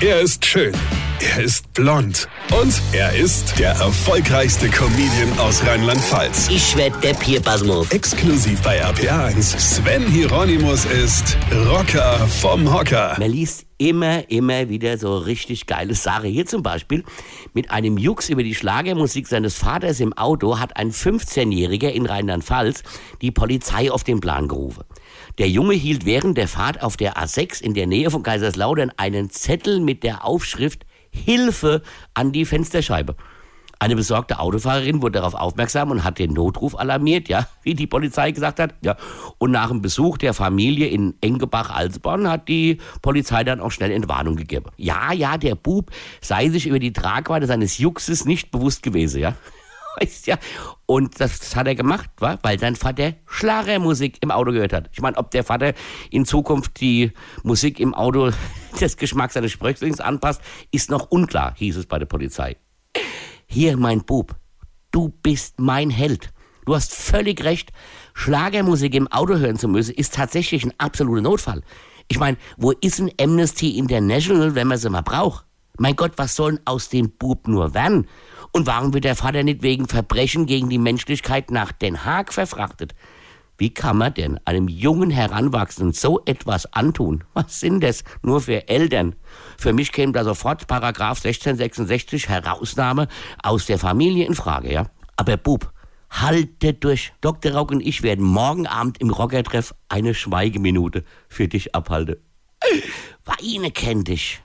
Er ist schön. Er ist blond. Und er ist der erfolgreichste Comedian aus Rheinland-Pfalz. Ich werd der Pierpasmus. Exklusiv bei RPA1. Sven Hieronymus ist Rocker vom Hocker. Man liest immer, immer wieder so richtig geile Sache. Hier zum Beispiel mit einem Jux über die Schlagermusik seines Vaters im Auto hat ein 15-Jähriger in Rheinland-Pfalz die Polizei auf den Plan gerufen. Der Junge hielt während der Fahrt auf der A6 in der Nähe von Kaiserslautern einen Zettel mit der Aufschrift Hilfe an die Fensterscheibe. Eine besorgte Autofahrerin wurde darauf aufmerksam und hat den Notruf alarmiert, ja, wie die Polizei gesagt hat, ja. Und nach dem Besuch der Familie in Engebach-Alsborn hat die Polizei dann auch schnell Entwarnung gegeben. Ja, ja, der Bub sei sich über die Tragweite seines Juxes nicht bewusst gewesen, ja. Weißt ja. Und das hat er gemacht, wa? weil sein Vater Schlagermusik im Auto gehört hat. Ich meine, ob der Vater in Zukunft die Musik im Auto des Geschmacks seines Spröchslings anpasst, ist noch unklar, hieß es bei der Polizei. Hier, mein Bub, du bist mein Held. Du hast völlig recht. Schlagermusik im Auto hören zu müssen, ist tatsächlich ein absoluter Notfall. Ich meine, wo ist ein Amnesty International, wenn man sie mal braucht? Mein Gott, was soll denn aus dem Bub nur werden? Und warum wird der Vater nicht wegen Verbrechen gegen die Menschlichkeit nach Den Haag verfrachtet? Wie kann man denn einem jungen Heranwachsenden so etwas antun? Was sind das nur für Eltern? Für mich käme da sofort Paragraph 1666 Herausnahme aus der Familie in Frage, ja? Aber Bub, halte durch. Dr. Rauk und ich werden morgen Abend im Rockertreff eine Schweigeminute für dich abhalten. Weine kennt dich.